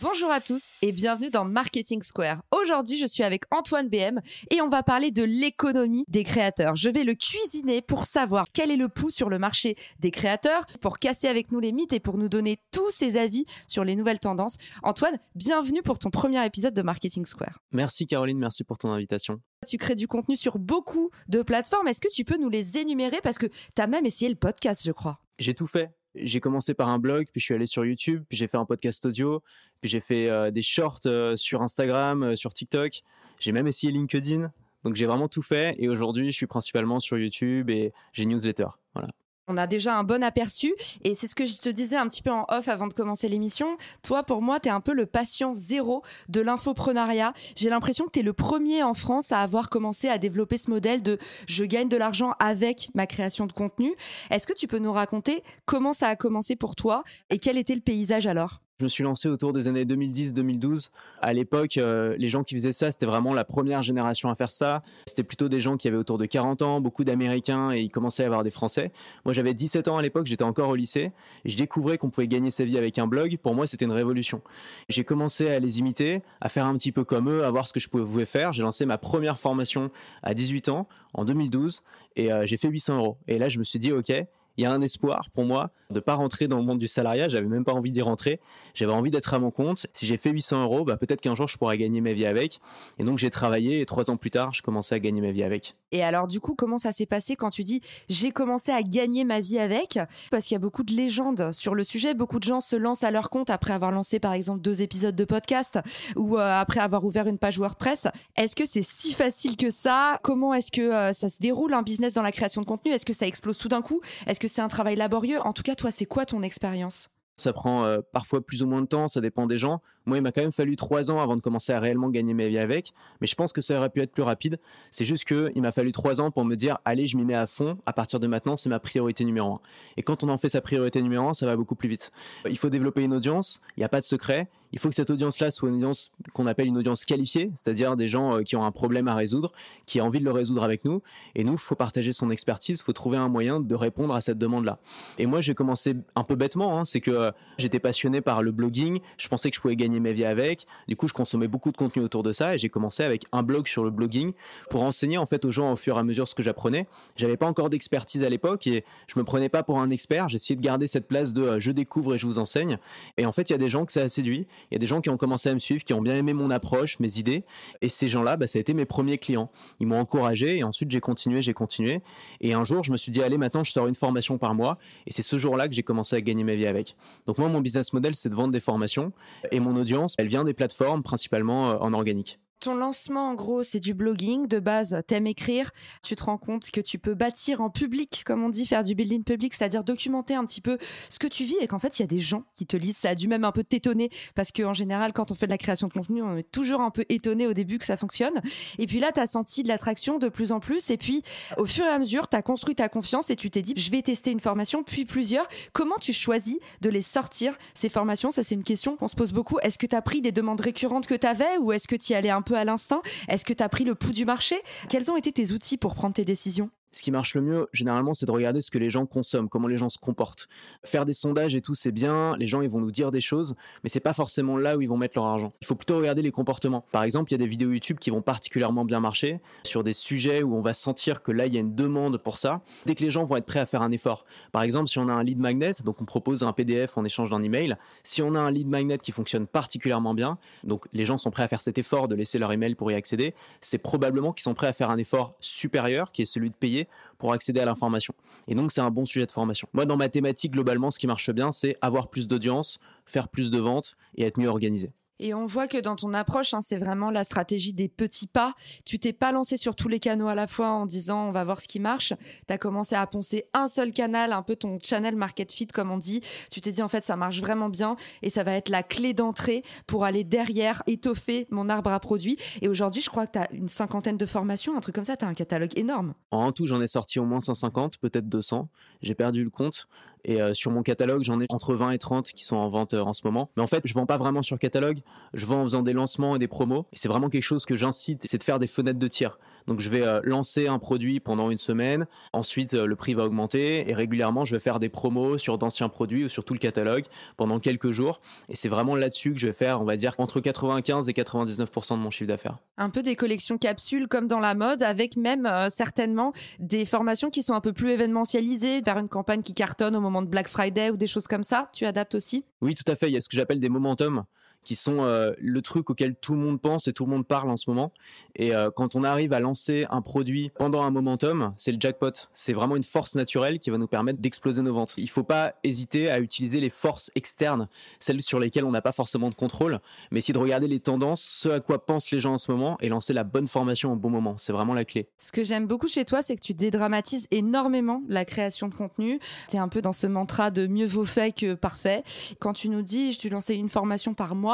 Bonjour à tous et bienvenue dans Marketing Square. Aujourd'hui, je suis avec Antoine BM et on va parler de l'économie des créateurs. Je vais le cuisiner pour savoir quel est le pouls sur le marché des créateurs, pour casser avec nous les mythes et pour nous donner tous ses avis sur les nouvelles tendances. Antoine, bienvenue pour ton premier épisode de Marketing Square. Merci Caroline, merci pour ton invitation. Tu crées du contenu sur beaucoup de plateformes. Est-ce que tu peux nous les énumérer? Parce que tu as même essayé le podcast, je crois. J'ai tout fait j'ai commencé par un blog, puis je suis allé sur YouTube, puis j'ai fait un podcast audio, puis j'ai fait euh, des shorts euh, sur Instagram, euh, sur TikTok. J'ai même essayé LinkedIn. Donc j'ai vraiment tout fait et aujourd'hui je suis principalement sur YouTube et j'ai newsletter. Voilà. On a déjà un bon aperçu et c'est ce que je te disais un petit peu en off avant de commencer l'émission. Toi, pour moi, tu es un peu le patient zéro de l'infoprenariat. J'ai l'impression que tu es le premier en France à avoir commencé à développer ce modèle de je gagne de l'argent avec ma création de contenu. Est-ce que tu peux nous raconter comment ça a commencé pour toi et quel était le paysage alors? Je me suis lancé autour des années 2010-2012. À l'époque, euh, les gens qui faisaient ça, c'était vraiment la première génération à faire ça. C'était plutôt des gens qui avaient autour de 40 ans, beaucoup d'Américains et il commençait à avoir des Français. Moi, j'avais 17 ans à l'époque, j'étais encore au lycée et je découvrais qu'on pouvait gagner sa vie avec un blog. Pour moi, c'était une révolution. J'ai commencé à les imiter, à faire un petit peu comme eux, à voir ce que je pouvais faire. J'ai lancé ma première formation à 18 ans, en 2012, et euh, j'ai fait 800 euros. Et là, je me suis dit, OK, il y a un espoir pour moi de pas rentrer dans le monde du salariat. J'avais même pas envie d'y rentrer. J'avais envie d'être à mon compte. Si j'ai fait 800 euros, bah, peut-être qu'un jour je pourrais gagner ma vie avec. Et donc j'ai travaillé et trois ans plus tard, je commençais à gagner ma vie avec. Et alors du coup, comment ça s'est passé quand tu dis j'ai commencé à gagner ma vie avec? Parce qu'il y a beaucoup de légendes sur le sujet. Beaucoup de gens se lancent à leur compte après avoir lancé par exemple deux épisodes de podcast ou euh, après avoir ouvert une page WordPress. Est-ce que c'est si facile que ça? Comment est-ce que euh, ça se déroule un business dans la création de contenu? Est-ce que ça explose tout d'un coup? Que c'est un travail laborieux. En tout cas, toi, c'est quoi ton expérience? Ça prend euh, parfois plus ou moins de temps, ça dépend des gens. Moi, il m'a quand même fallu trois ans avant de commencer à réellement gagner ma vie avec, mais je pense que ça aurait pu être plus rapide. C'est juste qu'il m'a fallu trois ans pour me dire, allez, je m'y mets à fond, à partir de maintenant, c'est ma priorité numéro un. Et quand on en fait sa priorité numéro un, ça va beaucoup plus vite. Il faut développer une audience, il n'y a pas de secret, il faut que cette audience-là soit une audience qu'on appelle une audience qualifiée, c'est-à-dire des gens euh, qui ont un problème à résoudre, qui ont envie de le résoudre avec nous. Et nous, il faut partager son expertise, il faut trouver un moyen de répondre à cette demande-là. Et moi, j'ai commencé un peu bêtement, hein, c'est que euh, j'étais passionné par le blogging, je pensais que je pouvais gagner ma vie avec. Du coup, je consommais beaucoup de contenu autour de ça et j'ai commencé avec un blog sur le blogging pour enseigner en fait aux gens au fur et à mesure ce que j'apprenais. J'avais pas encore d'expertise à l'époque et je me prenais pas pour un expert. J'essayais de garder cette place de euh, je découvre et je vous enseigne. Et en fait, il y a des gens que ça a séduit. Il y a des gens qui ont commencé à me suivre, qui ont bien aimé mon approche, mes idées. Et ces gens-là, bah, ça a été mes premiers clients. Ils m'ont encouragé et ensuite j'ai continué, j'ai continué. Et un jour, je me suis dit, allez, maintenant, je sors une formation par mois. Et c'est ce jour-là que j'ai commencé à gagner ma vie avec. Donc moi, mon business model, c'est de vendre des formations. Et mon elle vient des plateformes, principalement euh, en organique. Ton lancement, en gros, c'est du blogging. De base, t'aimes écrire. Tu te rends compte que tu peux bâtir en public, comme on dit, faire du building public, c'est-à-dire documenter un petit peu ce que tu vis et qu'en fait, il y a des gens qui te lisent. Ça a dû même un peu t'étonner parce qu'en général, quand on fait de la création de contenu, on est toujours un peu étonné au début que ça fonctionne. Et puis là, tu as senti de l'attraction de plus en plus. Et puis, au fur et à mesure, tu as construit ta confiance et tu t'es dit, je vais tester une formation, puis plusieurs. Comment tu choisis de les sortir, ces formations? Ça, c'est une question qu'on se pose beaucoup. Est-ce que tu as pris des demandes récurrentes que tu avais ou est-ce que tu y allais un peu à l'instant. Est-ce que tu as pris le pouls du marché? Quels ont été tes outils pour prendre tes décisions? Ce qui marche le mieux, généralement, c'est de regarder ce que les gens consomment, comment les gens se comportent. Faire des sondages et tout, c'est bien. Les gens, ils vont nous dire des choses, mais c'est pas forcément là où ils vont mettre leur argent. Il faut plutôt regarder les comportements. Par exemple, il y a des vidéos YouTube qui vont particulièrement bien marcher sur des sujets où on va sentir que là, il y a une demande pour ça. Dès que les gens vont être prêts à faire un effort. Par exemple, si on a un lead magnet, donc on propose un PDF en échange d'un email. Si on a un lead magnet qui fonctionne particulièrement bien, donc les gens sont prêts à faire cet effort de laisser leur email pour y accéder, c'est probablement qu'ils sont prêts à faire un effort supérieur, qui est celui de payer pour accéder à l'information. Et donc, c'est un bon sujet de formation. Moi, dans ma thématique, globalement, ce qui marche bien, c'est avoir plus d'audience, faire plus de ventes et être mieux organisé. Et on voit que dans ton approche, hein, c'est vraiment la stratégie des petits pas. Tu t'es pas lancé sur tous les canaux à la fois en disant on va voir ce qui marche. Tu as commencé à poncer un seul canal, un peu ton channel market fit comme on dit. Tu t'es dit en fait ça marche vraiment bien et ça va être la clé d'entrée pour aller derrière étoffer mon arbre à produits. Et aujourd'hui, je crois que tu as une cinquantaine de formations, un truc comme ça, tu as un catalogue énorme. En tout, j'en ai sorti au moins 150, peut-être 200. J'ai perdu le compte. Et euh, sur mon catalogue, j'en ai entre 20 et 30 qui sont en vente euh, en ce moment. Mais en fait, je vends pas vraiment sur catalogue. Je vends en faisant des lancements et des promos. Et c'est vraiment quelque chose que j'incite, c'est de faire des fenêtres de tir. Donc je vais euh, lancer un produit pendant une semaine. Ensuite, le prix va augmenter. Et régulièrement, je vais faire des promos sur d'anciens produits ou sur tout le catalogue pendant quelques jours. Et c'est vraiment là-dessus que je vais faire, on va dire, entre 95 et 99% de mon chiffre d'affaires. Un peu des collections capsules comme dans la mode, avec même certainement des formations qui sont un peu plus événementialisées, vers une campagne qui cartonne au moment de Black Friday ou des choses comme ça Tu adaptes aussi? Oui, tout à fait. Il y a ce que j'appelle des momentum qui sont euh, le truc auquel tout le monde pense et tout le monde parle en ce moment. Et euh, quand on arrive à lancer un produit pendant un momentum, c'est le jackpot. C'est vraiment une force naturelle qui va nous permettre d'exploser nos ventes. Il ne faut pas hésiter à utiliser les forces externes, celles sur lesquelles on n'a pas forcément de contrôle, mais essayer de regarder les tendances, ce à quoi pensent les gens en ce moment et lancer la bonne formation au bon moment. C'est vraiment la clé. Ce que j'aime beaucoup chez toi, c'est que tu dédramatises énormément la création de contenu. Tu es un peu dans ce mantra de mieux vaut fait que parfait. Quand tu nous dis, je lancer une formation par mois,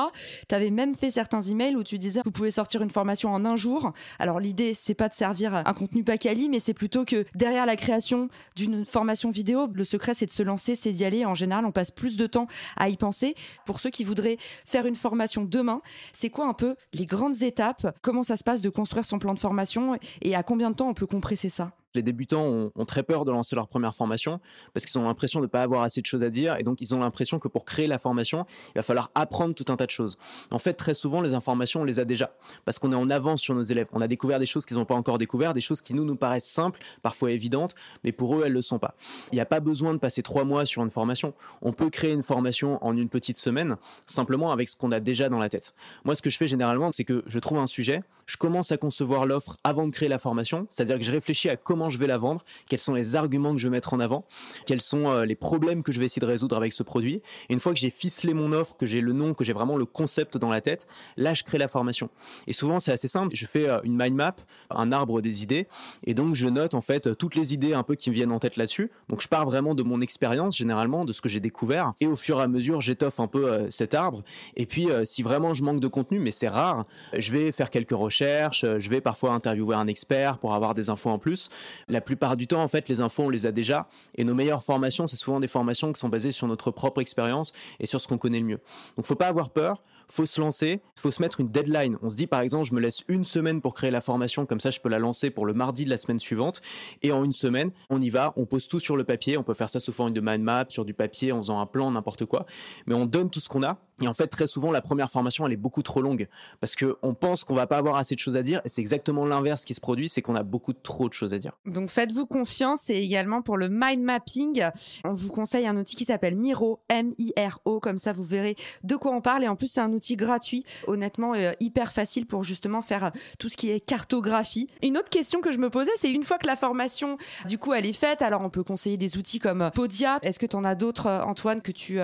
tu avais même fait certains emails où tu disais vous pouvez sortir une formation en un jour. Alors l'idée c'est pas de servir un contenu pas quali, mais c'est plutôt que derrière la création d'une formation vidéo, le secret c'est de se lancer, c'est d'y aller. En général, on passe plus de temps à y penser. Pour ceux qui voudraient faire une formation demain, c'est quoi un peu les grandes étapes? Comment ça se passe de construire son plan de formation? Et à combien de temps on peut compresser ça? Les débutants ont, très peur de lancer leur première formation parce qu'ils ont l'impression de ne pas avoir assez de choses à dire et donc ils ont l'impression que pour créer la formation, il va falloir apprendre tout un tas de choses. En fait, très souvent, les informations, on les a déjà parce qu'on est en avance sur nos élèves. On a découvert des choses qu'ils n'ont pas encore découvert, des choses qui nous nous paraissent simples, parfois évidentes, mais pour eux, elles ne le sont pas. Il n'y a pas besoin de passer trois mois sur une formation. On peut créer une formation en une petite semaine simplement avec ce qu'on a déjà dans la tête. Moi, ce que je fais généralement, c'est que je trouve un sujet, je commence à concevoir l'offre avant de créer la formation, c'est-à-dire que je réfléchis à comment je vais la vendre, quels sont les arguments que je vais mettre en avant, quels sont euh, les problèmes que je vais essayer de résoudre avec ce produit. Et une fois que j'ai ficelé mon offre, que j'ai le nom, que j'ai vraiment le concept dans la tête, là je crée la formation. Et souvent c'est assez simple, je fais euh, une mind map, un arbre des idées, et donc je note en fait toutes les idées un peu qui me viennent en tête là-dessus. Donc je pars vraiment de mon expérience généralement, de ce que j'ai découvert, et au fur et à mesure j'étoffe un peu euh, cet arbre. Et puis si vraiment je manque de contenu, mais c'est rare, je vais faire quelques recherches, je vais parfois interviewer un expert pour avoir des infos en plus la plupart du temps, en fait, les infos, on les a déjà. Et nos meilleures formations, c'est souvent des formations qui sont basées sur notre propre expérience et sur ce qu'on connaît le mieux. Donc, faut pas avoir peur faut se lancer, faut se mettre une deadline. On se dit par exemple, je me laisse une semaine pour créer la formation, comme ça je peux la lancer pour le mardi de la semaine suivante. Et en une semaine, on y va, on pose tout sur le papier. On peut faire ça sous forme de mind map, sur du papier, en faisant un plan, n'importe quoi. Mais on donne tout ce qu'on a. Et en fait, très souvent, la première formation, elle est beaucoup trop longue parce qu'on pense qu'on va pas avoir assez de choses à dire. Et c'est exactement l'inverse qui se produit, c'est qu'on a beaucoup trop de choses à dire. Donc faites-vous confiance et également pour le mind mapping, on vous conseille un outil qui s'appelle Miro, M-I-R-O. Comme ça, vous verrez de quoi on parle. Et en plus, c'est un outil gratuit, honnêtement euh, hyper facile pour justement faire euh, tout ce qui est cartographie. Une autre question que je me posais, c'est une fois que la formation, du coup, elle est faite, alors on peut conseiller des outils comme euh, Podia. Est-ce que tu en as d'autres, Antoine, que tu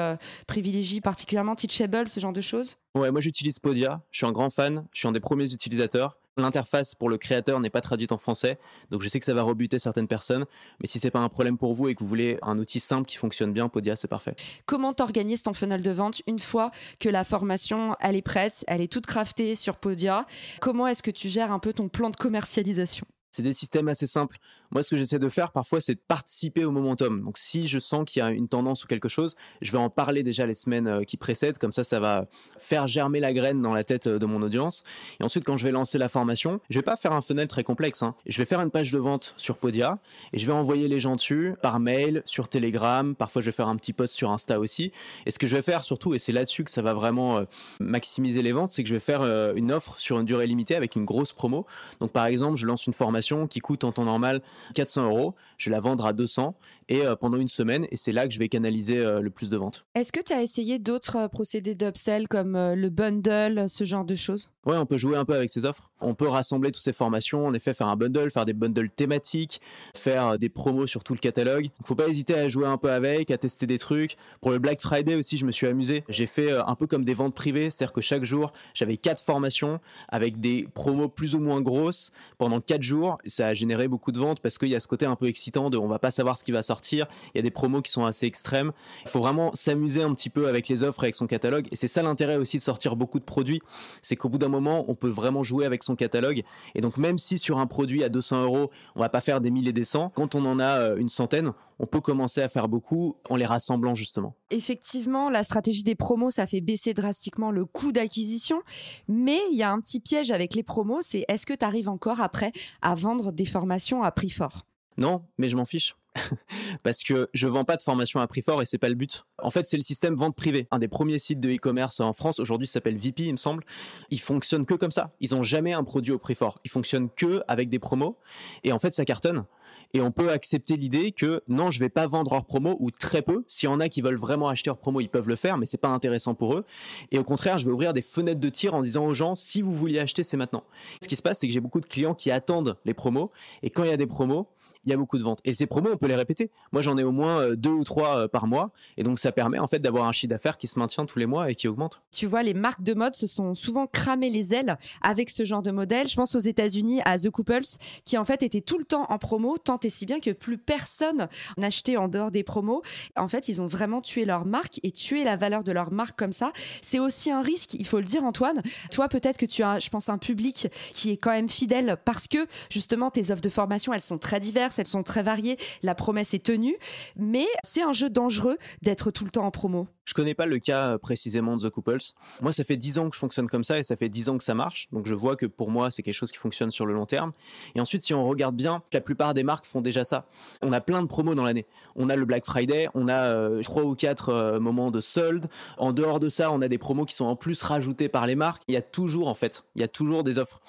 privilégies particulièrement, Teachable, ce genre de choses? Ouais, moi j'utilise Podia, je suis un grand fan, je suis un des premiers utilisateurs. L'interface pour le créateur n'est pas traduite en français, donc je sais que ça va rebuter certaines personnes, mais si c'est pas un problème pour vous et que vous voulez un outil simple qui fonctionne bien, Podia c'est parfait. Comment t'organises ton funnel de vente une fois que la formation elle est prête, elle est toute craftée sur Podia? Comment est-ce que tu gères un peu ton plan de commercialisation? C'est des systèmes assez simples. Moi, ce que j'essaie de faire parfois, c'est de participer au momentum. Donc, si je sens qu'il y a une tendance ou quelque chose, je vais en parler déjà les semaines euh, qui précèdent. Comme ça, ça va faire germer la graine dans la tête euh, de mon audience. Et ensuite, quand je vais lancer la formation, je vais pas faire un funnel très complexe. Hein. Je vais faire une page de vente sur Podia et je vais envoyer les gens dessus par mail, sur Telegram. Parfois, je vais faire un petit post sur Insta aussi. Et ce que je vais faire surtout, et c'est là-dessus que ça va vraiment euh, maximiser les ventes, c'est que je vais faire une offre sur une durée limitée avec une grosse promo. Donc, par exemple, je lance une formation qui coûte en temps normal 400 euros. Je vais la vendre à 200 et euh, pendant une semaine et c'est là que je vais canaliser euh, le plus de ventes. Est-ce que tu as essayé d'autres euh, procédés d'upsell comme le bundle, ce genre de choses? Ouais, on peut jouer un peu avec ces offres. On peut rassembler toutes ces formations, en effet, faire un bundle, faire des bundles thématiques, faire des promos sur tout le catalogue. Il faut pas hésiter à jouer un peu avec, à tester des trucs. Pour le Black Friday aussi, je me suis amusé. J'ai fait un peu comme des ventes privées, c'est-à-dire que chaque jour, j'avais quatre formations avec des promos plus ou moins grosses pendant quatre jours. Ça a généré beaucoup de ventes parce qu'il y a ce côté un peu excitant de on va pas savoir ce qui va sortir. Il y a des promos qui sont assez extrêmes. Il faut vraiment s'amuser un petit peu avec les offres, avec son catalogue. Et c'est ça l'intérêt aussi de sortir beaucoup de produits. C'est qu'au bout d'un moment, on peut vraiment jouer avec son catalogue. Et donc, même si sur un produit à 200 euros, on va pas faire des milliers et des cents, quand on en a euh, une centaine, on peut commencer à faire beaucoup en les rassemblant justement. Effectivement, la stratégie des promos, ça fait baisser drastiquement le coût d'acquisition. Mais il y a un petit piège avec les promos, c'est est-ce que tu arrives encore après à vendre des formations à prix fort? Non, mais je m'en fiche. parce que je vends pas de formation à prix fort et c'est pas le but. En fait, c'est le système vente privée. Un des premiers sites de e-commerce en France aujourd'hui s'appelle VP, il me semble. Ils fonctionnent que comme ça. Ils ont jamais un produit au prix fort. Ils fonctionnent que avec des promos et en fait, ça cartonne. Et on peut accepter l'idée que non, je vais pas vendre hors promo ou très peu. S'il y en a qui veulent vraiment acheter hors promo, ils peuvent le faire, mais c'est pas intéressant pour eux. Et au contraire, je vais ouvrir des fenêtres de tir en disant aux gens si vous vouliez acheter, c'est maintenant. Ce qui se passe, c'est que j'ai beaucoup de clients qui attendent les promos et quand il y a des promos, il y a beaucoup de ventes. Et ces promos, on peut les répéter. Moi, j'en ai au moins euh, deux ou trois euh, par mois. Et donc, ça permet en fait d'avoir un chiffre d'affaires qui se maintient tous les mois et qui augmente. Tu vois, les marques de mode se sont souvent cramées les ailes avec ce genre de modèle. Je pense aux États-Unis à The Couples, qui en fait était tout le temps en promo, tant et si bien que plus personne n'achetait en dehors des promos. En fait, ils ont vraiment tué leur marque et tué la valeur de leur marque comme ça. C'est aussi un risque, il faut le dire, Antoine. Toi, peut-être que tu as, je pense, un public qui est quand même fidèle parce que justement, tes offres de formation, elles sont très diverses elles sont très variées, la promesse est tenue, mais c'est un jeu dangereux d'être tout le temps en promo. Je connais pas le cas euh, précisément de The Couples. Moi, ça fait 10 ans que je fonctionne comme ça et ça fait 10 ans que ça marche. Donc, je vois que pour moi, c'est quelque chose qui fonctionne sur le long terme. Et ensuite, si on regarde bien, la plupart des marques font déjà ça. On a plein de promos dans l'année. On a le Black Friday, on a euh, trois ou quatre euh, moments de solde. En dehors de ça, on a des promos qui sont en plus rajoutés par les marques. Il y a toujours, en fait, il y a toujours des offres.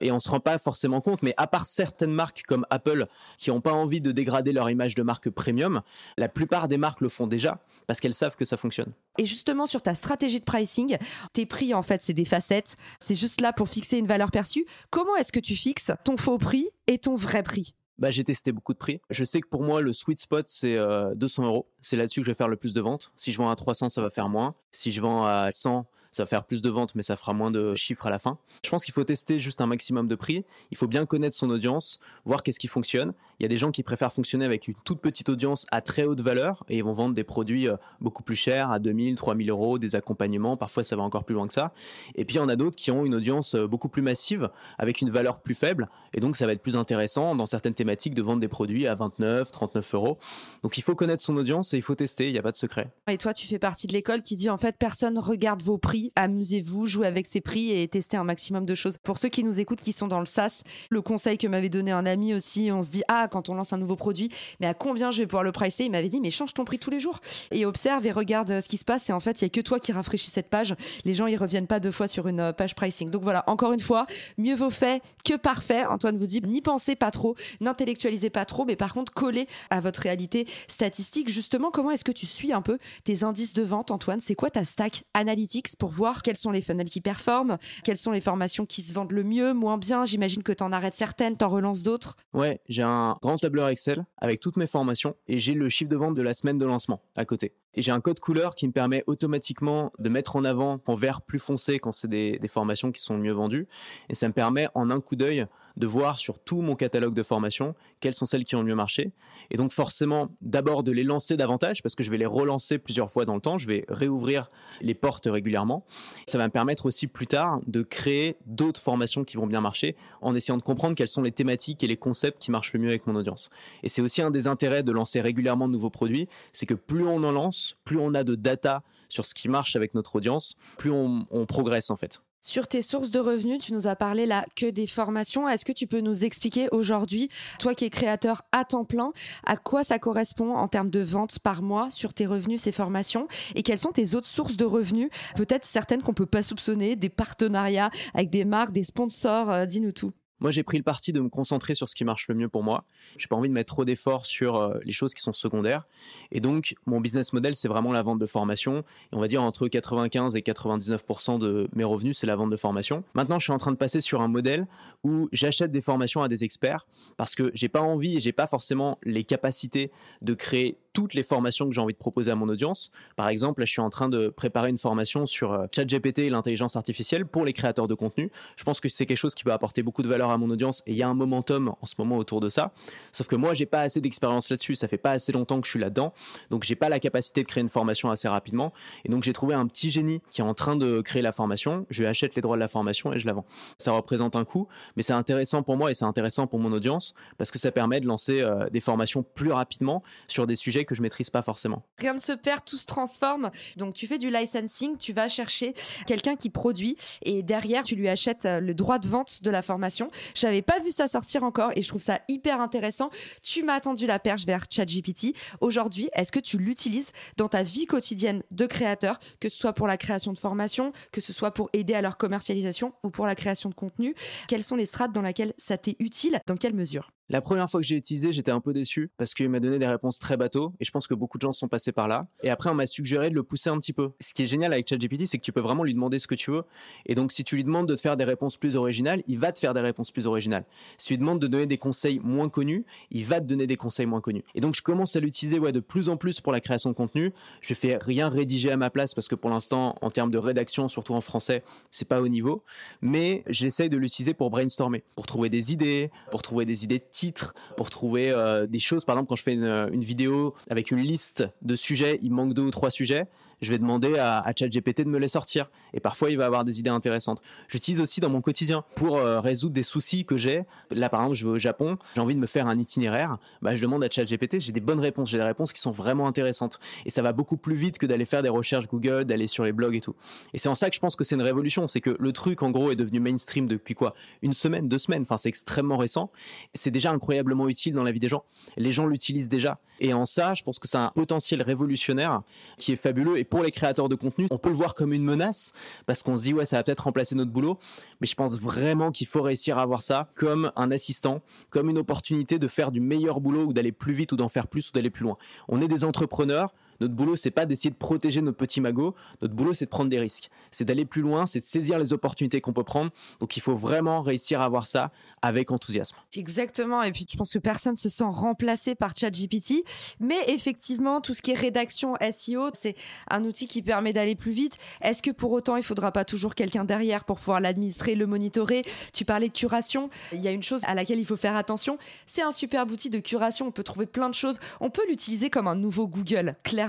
Et on se rend pas forcément compte, mais à part certaines marques comme Apple qui ont pas envie de dégrader leur image de marque premium, la plupart des marques le font déjà parce qu'elles savent que ça fonctionne. Et justement, sur ta stratégie de pricing, tes prix, en fait, c'est des facettes. C'est juste là pour fixer une valeur perçue. Comment est-ce que tu fixes ton faux prix et ton vrai prix? Bah, j'ai testé beaucoup de prix. Je sais que pour moi, le sweet spot, c'est 200 euh, euros. C'est là-dessus que je vais faire le plus de ventes. Si je vends à 300, ça va faire moins. Si je vends à 100, ça va faire plus de ventes, mais ça fera moins de chiffres à la fin. Je pense qu'il faut tester juste un maximum de prix. Il faut bien connaître son audience, voir qu'est-ce qui fonctionne. Il y a des gens qui préfèrent fonctionner avec une toute petite audience à très haute valeur et ils vont vendre des produits euh, beaucoup plus chers, à 2000, 3000 euros, des accompagnements. Parfois, ça va encore plus loin que ça. Et puis, il y en a d'autres qui ont une audience euh, beaucoup plus massive, avec une valeur plus faible. Et donc, ça va être plus intéressant dans certaines thématiques de vendre des produits à 29, 39 euros. Donc, il faut connaître son audience et il faut tester. Il n'y a pas de secret. Et toi, tu fais partie de l'école qui dit en fait, personne regarde vos prix amusez-vous, jouez avec ces prix et testez un maximum de choses. Pour ceux qui nous écoutent, qui sont dans le SaaS, le conseil que m'avait donné un ami aussi, on se dit, ah, quand on lance un nouveau produit, mais à combien je vais pouvoir le pricer? Il m'avait dit, mais change ton prix tous les jours et observe et regarde euh, ce qui se passe. Et en fait, il y a que toi qui rafraîchis cette page. Les gens, ils reviennent pas deux fois sur une euh, page pricing. Donc voilà, encore une fois, mieux vaut fait que parfait. Antoine vous dit, n'y pensez pas trop, n'intellectualisez pas trop, mais par contre, collez à votre réalité statistique. Justement, comment est-ce que tu suis un peu tes indices de vente, Antoine? C'est quoi ta stack analytics pour voir quels sont les funnels qui performent Quelles sont les formations qui se vendent le mieux, moins bien J'imagine que tu en arrêtes certaines, tu en relances d'autres. Ouais, j'ai un grand tableur Excel avec toutes mes formations et j'ai le chiffre de vente de la semaine de lancement à côté. Et j'ai un code couleur qui me permet automatiquement de mettre en avant en vert plus foncé quand c'est des, formations qui sont mieux vendues. Et ça me permet en un coup d'œil de voir sur tout mon catalogue de formations quelles sont celles qui ont mieux marché. Et donc forcément, d'abord de les lancer davantage parce que je vais les relancer plusieurs fois dans le temps. Je vais réouvrir les portes régulièrement. Ça va me permettre aussi plus tard de créer d'autres formations qui vont bien marcher en essayant de comprendre quelles sont les thématiques et les concepts qui marchent le mieux avec mon audience. Et c'est aussi un des intérêts de lancer régulièrement de nouveaux produits, c'est que plus on en lance, plus on a de data sur ce qui marche avec notre audience, plus on, progresse en fait. Sur tes sources de revenus, tu nous as parlé là que des formations. Est-ce que tu peux nous expliquer aujourd'hui, toi qui es créateur à temps plein, à quoi ça correspond en termes de ventes par mois sur tes revenus, ces formations? Et quelles sont tes autres sources de revenus Peut-être certaines qu'on peut pas soupçonner, des partenariats avec des marques, des sponsors. Euh, dis-nous tout. Moi, j'ai pris le parti de me concentrer sur ce qui marche le mieux pour moi. J'ai pas envie de mettre trop d'efforts sur euh, les choses qui sont secondaires. Et donc, mon business model, c'est vraiment la vente de formation. Et on va dire entre 95 et 99% de mes revenus, c'est la vente de formation. Maintenant, je suis en train de passer sur un modèle où j'achète des formations à des experts parce que j'ai pas envie et j'ai pas forcément les capacités de créer toutes les formations que j'ai envie de proposer à mon audience. Par exemple, là, je suis en train de préparer une formation sur euh, ChatGPT et l'intelligence artificielle pour les créateurs de contenu. Je pense que c'est quelque chose qui peut apporter beaucoup de valeur à mon audience et il y a un momentum en ce moment autour de ça. Sauf que moi, j'ai pas assez d'expérience là-dessus. Ça fait pas assez longtemps que je suis là-dedans. Donc, j'ai pas la capacité de créer une formation assez rapidement. Et donc, j'ai trouvé un petit génie qui est en train de créer la formation. Je lui achète les droits de la formation et je la vends. Ça représente un coût, mais c'est intéressant pour moi et c'est intéressant pour mon audience parce que ça permet de lancer euh, des formations plus rapidement sur des sujets que je maîtrise pas forcément. Rien ne se perd, tout se transforme. Donc tu fais du licensing, tu vas chercher quelqu'un qui produit et derrière tu lui achètes euh, le droit de vente de la formation. J'avais pas vu ça sortir encore et je trouve ça hyper intéressant. Tu m'as attendu la perche vers ChatGPT. Aujourd'hui, est-ce que tu l'utilises dans ta vie quotidienne de créateur, que ce soit pour la création de formation, que ce soit pour aider à leur commercialisation ou pour la création de contenu? Quelles sont les strates dans lesquelles ça t'est utile? Dans quelle mesure? La première fois que j'ai utilisé, j'étais un peu déçu parce qu'il m'a donné des réponses très bateaux et je pense que beaucoup de gens sont passés par là. Et après, on m'a suggéré de le pousser un petit peu. Ce qui est génial avec ChatGPT, c'est que tu peux vraiment lui demander ce que tu veux. Et donc, si tu lui demandes de te faire des réponses plus originales, il va te faire des réponses plus originales. Si tu lui demandes de donner des conseils moins connus, il va te donner des conseils moins connus. Et donc, je commence à l'utiliser ouais, de plus en plus pour la création de contenu. Je fais rien rédiger à ma place parce que pour l'instant, en termes de rédaction, surtout en français, c'est pas au niveau. Mais j'essaye de l'utiliser pour brainstormer, pour trouver des idées, pour trouver des idées titres, pour trouver euh, des choses. Par exemple, quand je fais une, une, vidéo avec une liste de sujets, il manque deux ou trois sujets je vais demander à, à ChatGPT de me les sortir. Et parfois, il va avoir des idées intéressantes. J'utilise aussi dans mon quotidien pour euh, résoudre des soucis que j'ai. Là, par exemple, je vais au Japon, j'ai envie de me faire un itinéraire. Bah, je demande à ChatGPT, j'ai des bonnes réponses, j'ai des réponses qui sont vraiment intéressantes. Et ça va beaucoup plus vite que d'aller faire des recherches Google, d'aller sur les blogs et tout. Et c'est en ça que je pense que c'est une révolution. C'est que le truc, en gros, est devenu mainstream depuis quoi? Une semaine, deux semaines. Enfin, c'est extrêmement récent. C'est déjà incroyablement utile dans la vie des gens. Les gens l'utilisent déjà. Et en ça, je pense que c'est un potentiel révolutionnaire qui est fabuleux. Pour les créateurs de contenu, on peut le voir comme une menace parce qu'on se dit ouais ça va peut-être remplacer notre boulot, mais je pense vraiment qu'il faut réussir à avoir ça comme un assistant, comme une opportunité de faire du meilleur boulot ou d'aller plus vite ou d'en faire plus ou d'aller plus loin. On est des entrepreneurs, notre boulot, c'est pas d'essayer de protéger notre petit magot. Notre boulot, c'est de prendre des risques. C'est d'aller plus loin, c'est de saisir les opportunités qu'on peut prendre. Donc, il faut vraiment réussir à avoir ça avec enthousiasme. Exactement. Et puis, je pense que personne se sent remplacé par ChatGPT. Mais effectivement, tout ce qui est rédaction SEO, c'est un outil qui permet d'aller plus vite. Est-ce que pour autant, il faudra pas toujours quelqu'un derrière pour pouvoir l'administrer, le monitorer? Tu parlais de curation. Il y a une chose à laquelle il faut faire attention. C'est un super outil de curation. On peut trouver plein de choses. On peut l'utiliser comme un nouveau Google, clairement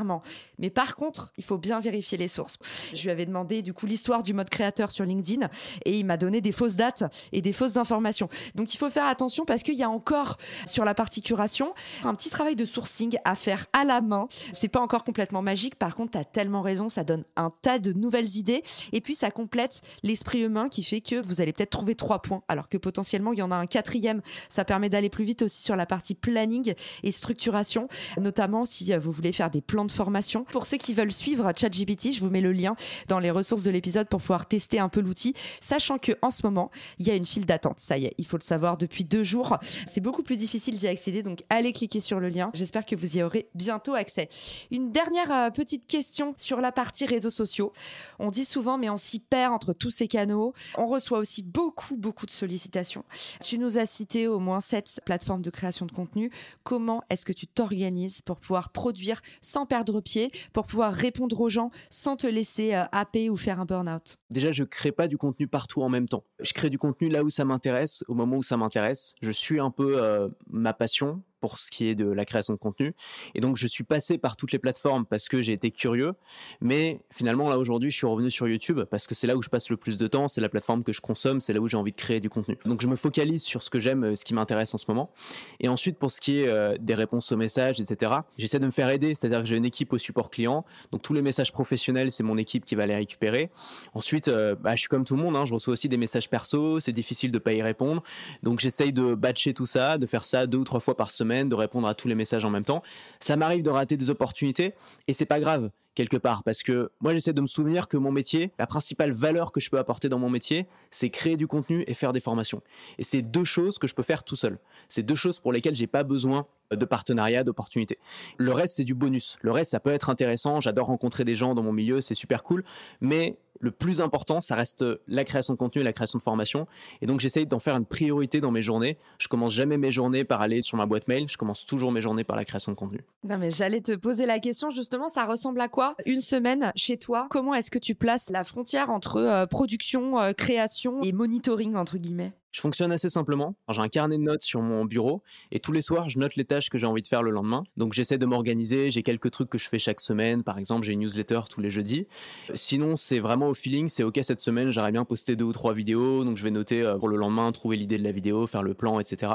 mais par contre, il faut bien vérifier les sources. Je lui avais demandé du coup l'histoire du mode créateur sur LinkedIn et il m'a donné des fausses dates et des fausses informations. Donc il faut faire attention parce qu'il y a encore sur la partie curation un petit travail de sourcing à faire à la main. C'est pas encore complètement magique. Par contre, tu as tellement raison, ça donne un tas de nouvelles idées et puis ça complète l'esprit humain qui fait que vous allez peut-être trouver trois points alors que potentiellement il y en a un quatrième. Ça permet d'aller plus vite aussi sur la partie planning et structuration, notamment si vous voulez faire des plans de formation. Pour ceux qui veulent suivre ChatGPT, je vous mets le lien dans les ressources de l'épisode pour pouvoir tester un peu l'outil, sachant que en ce moment, il y a une file d'attente. Ça y est, il faut le savoir depuis deux jours. C'est beaucoup plus difficile d'y accéder, donc allez cliquer sur le lien. J'espère que vous y aurez bientôt accès. Une dernière euh, petite question sur la partie réseaux sociaux. On dit souvent, mais on s'y perd entre tous ces canaux. On reçoit aussi beaucoup, beaucoup de sollicitations. Tu nous as cité au moins sept plateformes de création de contenu. Comment est-ce que tu t'organises pour pouvoir produire sans perdre perdre pied pour pouvoir répondre aux gens sans te laisser euh, happer ou faire un burn-out Déjà, je crée pas du contenu partout en même temps. Je crée du contenu là où ça m'intéresse, au moment où ça m'intéresse. Je suis un peu euh, ma passion pour ce qui est de la création de contenu. Et donc, je suis passé par toutes les plateformes parce que j'ai été curieux. Mais finalement, là, aujourd'hui, je suis revenu sur YouTube parce que c'est là où je passe le plus de temps, c'est la plateforme que je consomme, c'est là où j'ai envie de créer du contenu. Donc, je me focalise sur ce que j'aime, euh, ce qui m'intéresse en ce moment. Et ensuite, pour ce qui est euh, des réponses aux messages, etc., j'essaie de me faire aider. C'est-à-dire que j'ai une équipe au support client. Donc, tous les messages professionnels, c'est mon équipe qui va les récupérer. Ensuite, euh, bah, je suis comme tout le monde. Hein, je reçois aussi des messages perso. C'est difficile de pas y répondre. Donc, j'essaye de batcher tout ça, de faire ça deux ou trois fois par semaine de répondre à tous les messages en même temps. Ça m'arrive de rater des opportunités et c'est pas grave quelque part parce que moi j'essaie de me souvenir que mon métier, la principale valeur que je peux apporter dans mon métier, c'est créer du contenu et faire des formations. Et c'est deux choses que je peux faire tout seul. C'est deux choses pour lesquelles j'ai pas besoin de partenariat, d'opportunités. Le reste c'est du bonus. Le reste ça peut être intéressant, j'adore rencontrer des gens dans mon milieu, c'est super cool, mais le plus important, ça reste la création de contenu et la création de formation. Et donc, j'essaye d'en faire une priorité dans mes journées. Je commence jamais mes journées par aller sur ma boîte mail. Je commence toujours mes journées par la création de contenu. Non, mais j'allais te poser la question, justement, ça ressemble à quoi Une semaine chez toi, comment est-ce que tu places la frontière entre euh, production, euh, création et monitoring, entre guillemets? Je fonctionne assez simplement. J'ai un carnet de notes sur mon bureau et tous les soirs, je note les tâches que j'ai envie de faire le lendemain. Donc j'essaie de m'organiser. J'ai quelques trucs que je fais chaque semaine. Par exemple, j'ai une newsletter tous les jeudis. Sinon, c'est vraiment au feeling. C'est OK cette semaine, j'aurais bien posté deux ou trois vidéos. Donc je vais noter euh, pour le lendemain, trouver l'idée de la vidéo, faire le plan, etc.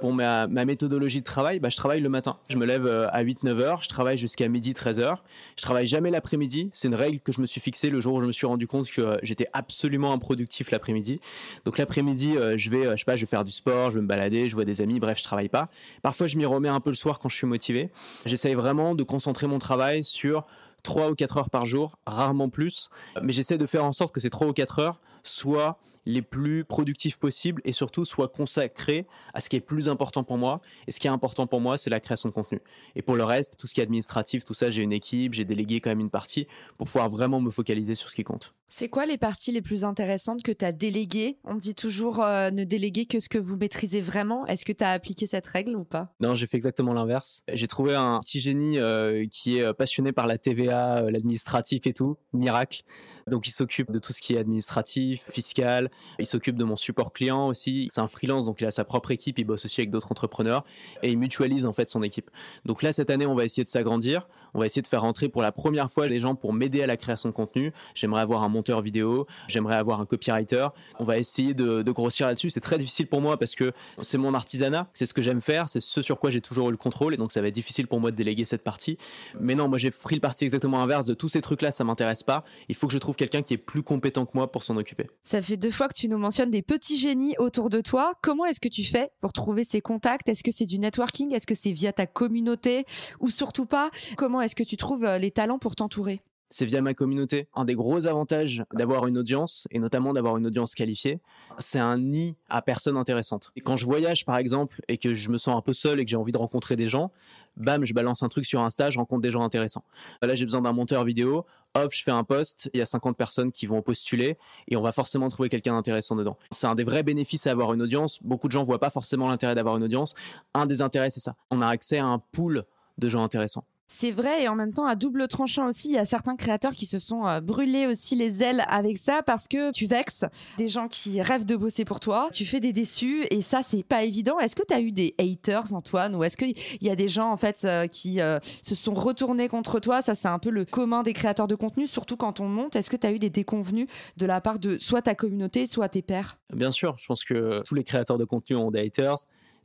Pour ma, méthodologie de travail, bah, je travaille le matin. Je me lève euh, à 8-9 heures. Je travaille jusqu'à midi, 13 heures. Je travaille jamais l'après-midi. C'est une règle que je me suis fixée le jour où je me suis rendu compte que euh, j'étais absolument improductif l'après-midi. Donc l'après-midi, je vais, je sais pas, je vais faire du sport, je vais me balader, je vois des amis, bref, je travaille pas. Parfois, je m'y remets un peu le soir quand je suis motivé. J'essaye vraiment de concentrer mon travail sur 3 ou 4 heures par jour, rarement plus, mais j'essaie de faire en sorte que ces 3 ou 4 heures soient les plus productifs possibles et surtout soient consacrés à ce qui est plus important pour moi. Et ce qui est important pour moi, c'est la création de contenu. Et pour le reste, tout ce qui est administratif, tout ça, j'ai une équipe, j'ai délégué quand même une partie pour pouvoir vraiment me focaliser sur ce qui compte. C'est quoi les parties les plus intéressantes que tu as déléguées? On dit toujours euh, ne déléguer que ce que vous maîtrisez vraiment. Est-ce que tu as appliqué cette règle ou pas? Non, j'ai fait exactement l'inverse. J'ai trouvé un petit génie euh, qui est euh, passionné par la TVA, l'administratif et tout, miracle. Donc il s'occupe de tout ce qui est administratif, fiscal, il s'occupe de mon support client aussi. C'est un freelance, donc il a sa propre équipe, il bosse aussi avec d'autres entrepreneurs et il mutualise en fait son équipe. Donc là, cette année, on va essayer de s'agrandir. On va essayer de faire rentrer pour la première fois des gens pour m'aider à la création de contenu. J'aimerais avoir un monteur vidéo, j'aimerais avoir un copywriter. On va essayer de, grossir là-dessus. C'est très difficile pour moi parce que c'est mon artisanat, c'est ce que j'aime faire, c'est ce sur quoi j'ai toujours eu le contrôle et donc ça va être difficile pour moi de déléguer cette partie. Mais non, moi j'ai pris le parti exactement inverse de tous ces trucs-là, ça m'intéresse pas. Il faut que je trouve quelqu'un qui est plus compétent que moi pour s'en occuper. Ça fait deux fois que tu nous mentionnes des petits génies autour de toi. Comment est-ce que tu fais pour trouver ces contacts? Est-ce que c'est du networking? Est-ce que c'est via ta communauté? Ou surtout pas Comment est-ce que tu trouves euh, les talents pour t'entourer? C'est via ma communauté. Un des gros avantages d'avoir une audience, et notamment d'avoir une audience qualifiée, c'est un nid à personnes intéressantes. Et quand je voyage, par exemple, et que je me sens un peu seul et que j'ai envie de rencontrer des gens, bam, je balance un truc sur Insta, je rencontre des gens intéressants. Là, j'ai besoin d'un monteur vidéo, hop, je fais un post, il y a 50 personnes qui vont postuler et on va forcément trouver quelqu'un d'intéressant dedans. C'est un des vrais bénéfices à avoir une audience. Beaucoup de gens voient pas forcément l'intérêt d'avoir une audience. Un des intérêts, c'est ça. On a accès à un pool de gens intéressants. C'est vrai et en même temps à double tranchant aussi, il y a certains créateurs qui se sont euh, brûlés aussi les ailes avec ça parce que tu vexes des gens qui rêvent de bosser pour toi, tu fais des déçus et ça c'est pas évident. Est-ce que tu as eu des haters Antoine ou est-ce qu'il y a des gens en fait euh, qui euh, se sont retournés contre toi? Ça c'est un peu le commun des créateurs de contenu surtout quand on monte. Est-ce que tu as eu des déconvenus de la part de soit ta communauté, soit tes pairs? Bien sûr, je pense que tous les créateurs de contenu ont des haters.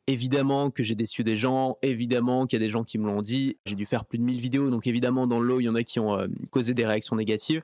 Évidemment que j'ai déçu des gens, évidemment qu'il y a des gens qui me l'ont dit. J'ai dû faire plus de 1000 vidéos, donc évidemment dans le lot, il y en a qui ont euh, causé des réactions négatives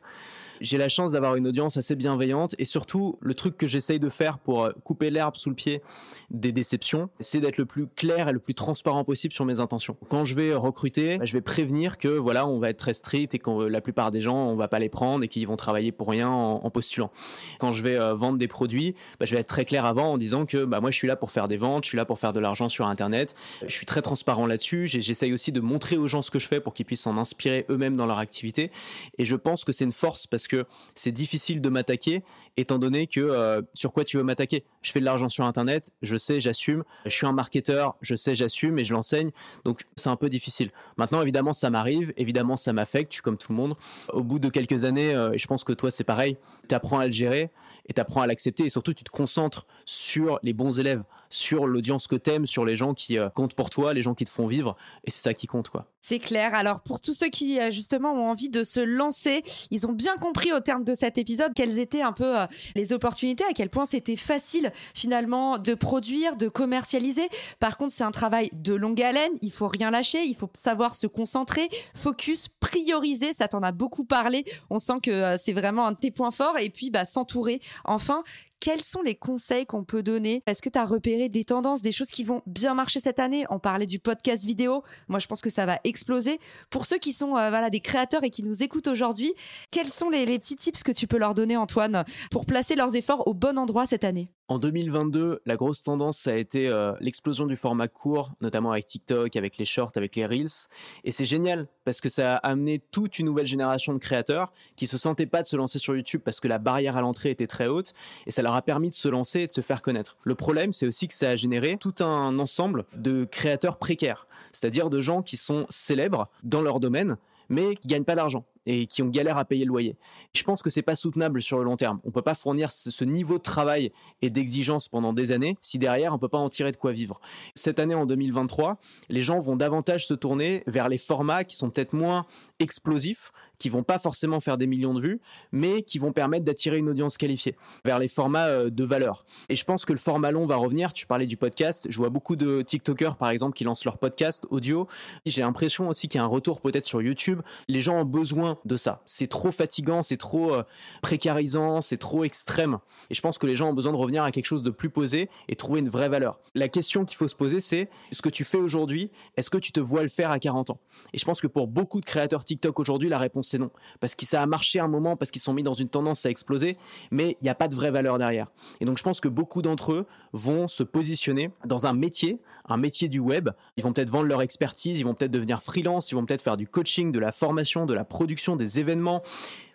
j'ai la chance d'avoir une audience assez bienveillante et surtout le truc que j'essaye de faire pour euh, couper l'herbe sous le pied des déceptions, c'est d'être le plus clair et le plus transparent possible sur mes intentions. Quand je vais recruter, je vais prévenir que voilà, on va être très strict et que la plupart des gens, on va pas les prendre et qu'ils vont travailler pour rien en, postulant. Quand je vais euh, vendre des produits, bah, je vais être très clair avant en disant que bah, moi je suis là pour faire des ventes, je suis là pour faire de l'argent sur internet. Je suis très transparent là-dessus. J'essaye aussi de montrer aux gens ce que je fais pour qu'ils puissent s'en inspirer eux-mêmes dans leur activité. Et je pense que c'est une force parce que c'est difficile de m'attaquer étant donné que euh, sur quoi tu veux m'attaquer? Je fais de l'argent sur Internet, je sais, j'assume. Je suis un marketeur, je sais, j'assume et je l'enseigne. Donc c'est un peu difficile. Maintenant, évidemment, ça m'arrive, évidemment, ça m'affecte, je suis comme tout le monde. Au bout de quelques années, euh, je pense que toi, c'est pareil, tu apprends à le gérer et tu apprends à l'accepter et surtout, tu te concentres sur les bons élèves, sur l'audience que tu aimes, sur les gens qui euh, comptent pour toi, les gens qui te font vivre et c'est ça qui compte, quoi. C'est clair. Alors pour tous ceux qui justement ont envie de se lancer, ils ont bien compris au terme de cet épisode quelles étaient un peu les opportunités, à quel point c'était facile finalement de produire, de commercialiser. Par contre, c'est un travail de longue haleine, il faut rien lâcher, il faut savoir se concentrer, focus, prioriser, ça t'en a beaucoup parlé. On sent que euh, c'est vraiment un de tes points forts et puis bah, s'entourer. Enfin, quels sont les conseils qu'on peut donner? Est-ce que tu as repéré des tendances, des choses qui vont bien marcher cette année? On parlait du podcast vidéo. Moi, je pense que ça va exploser. Pour ceux qui sont euh, des créateurs et qui nous écoutent aujourd'hui, quels sont les petits tips que tu peux leur donner, Antoine, pour placer leurs efforts au bon endroit cette année? En 2022, la grosse tendance, ça a été euh, l'explosion du format court, notamment avec TikTok, avec les shorts, avec les reels. Et c'est génial parce que ça a amené toute une nouvelle génération de créateurs qui se sentaient pas de se lancer sur YouTube parce que la barrière à l'entrée était très haute et ça leur a permis de se lancer et de se faire connaître. Le problème, c'est aussi que ça a généré tout un ensemble de créateurs précaires, c'est-à-dire de gens qui sont célèbres dans leur domaine mais qui gagnent pas d'argent et qui ont galère à payer le loyer. Je pense que c'est pas soutenable sur le long terme. On peut pas fournir ce niveau de travail et d'exigence pendant des années si derrière on peut pas en tirer de quoi vivre. Cette année en 2023, les gens vont davantage se tourner vers les formats qui sont peut-être moins explosifs, qui vont pas forcément faire des millions de vues, mais qui vont permettre d'attirer une audience qualifiée vers les formats euh, de valeur. Et je pense que le format long va revenir. Tu parlais du podcast. Je vois beaucoup de TikTokers, par exemple, qui lancent leur podcast audio. J'ai l'impression aussi qu'il y a un retour peut-être sur YouTube. Les gens ont besoin de ça. C'est trop fatigant, c'est trop euh, précarisant, c'est trop extrême. Et je pense que les gens ont besoin de revenir à quelque chose de plus posé et trouver une vraie valeur. La question qu'il faut se poser, c'est ce que tu fais aujourd'hui, est-ce que tu te vois le faire à 40 ans? Et je pense que pour beaucoup de créateurs TikTok aujourd'hui, la réponse c'est non. Parce que ça a marché un moment, parce qu'ils sont mis dans une tendance à exploser, mais il n'y a pas de vraie valeur derrière. Et donc je pense que beaucoup d'entre eux vont se positionner dans un métier, un métier du web. Ils vont peut-être vendre leur expertise, ils vont peut-être devenir freelance, ils vont peut-être faire du coaching, de la formation, de la production, des événements.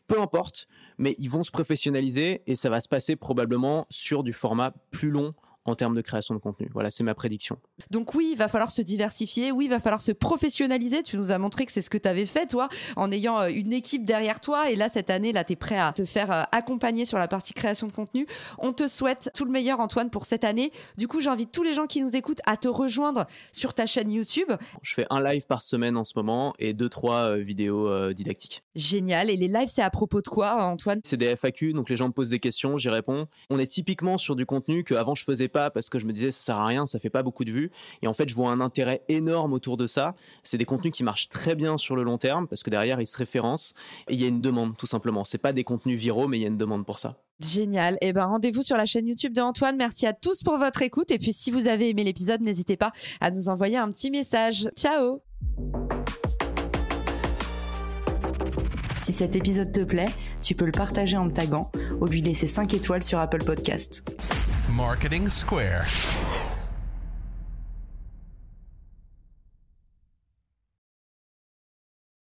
Peu importe, mais ils vont se professionnaliser et ça va se passer probablement sur du format plus long en termes de création de contenu. Voilà, c'est ma prédiction. Donc oui, il va falloir se diversifier, oui, il va falloir se professionnaliser. Tu nous as montré que c'est ce que tu avais fait, toi, en ayant euh, une équipe derrière toi. Et là, cette année, là, tu es prêt à te faire euh, accompagner sur la partie création de contenu. On te souhaite tout le meilleur, Antoine, pour cette année. Du coup, j'invite tous les gens qui nous écoutent à te rejoindre sur ta chaîne YouTube. Je fais un live par semaine en ce moment et deux, trois euh, vidéos didactiques. Génial. Et les lives, c'est à propos de quoi, Antoine? C'est des FAQ, donc les gens me posent des questions, j'y réponds. On est typiquement sur du contenu qu'avant je faisais pas parce que je me disais ça sert à rien, ça fait pas beaucoup de vues. Et en fait, je vois un intérêt énorme autour de ça. C'est des contenus qui marchent très bien sur le long terme parce que derrière ils se référencent et il y a une demande tout simplement. C'est pas des contenus viraux, mais il y a une demande pour ça. Génial. Eh ben rendez-vous sur la chaîne YouTube de Antoine. Merci à tous pour votre écoute. Et puis si vous avez aimé l'épisode, n'hésitez pas à nous envoyer un petit message. Ciao. Si cet épisode te plaît, tu peux le partager en me taguant ou lui laisser 5 étoiles sur Apple Podcast. Marketing Square.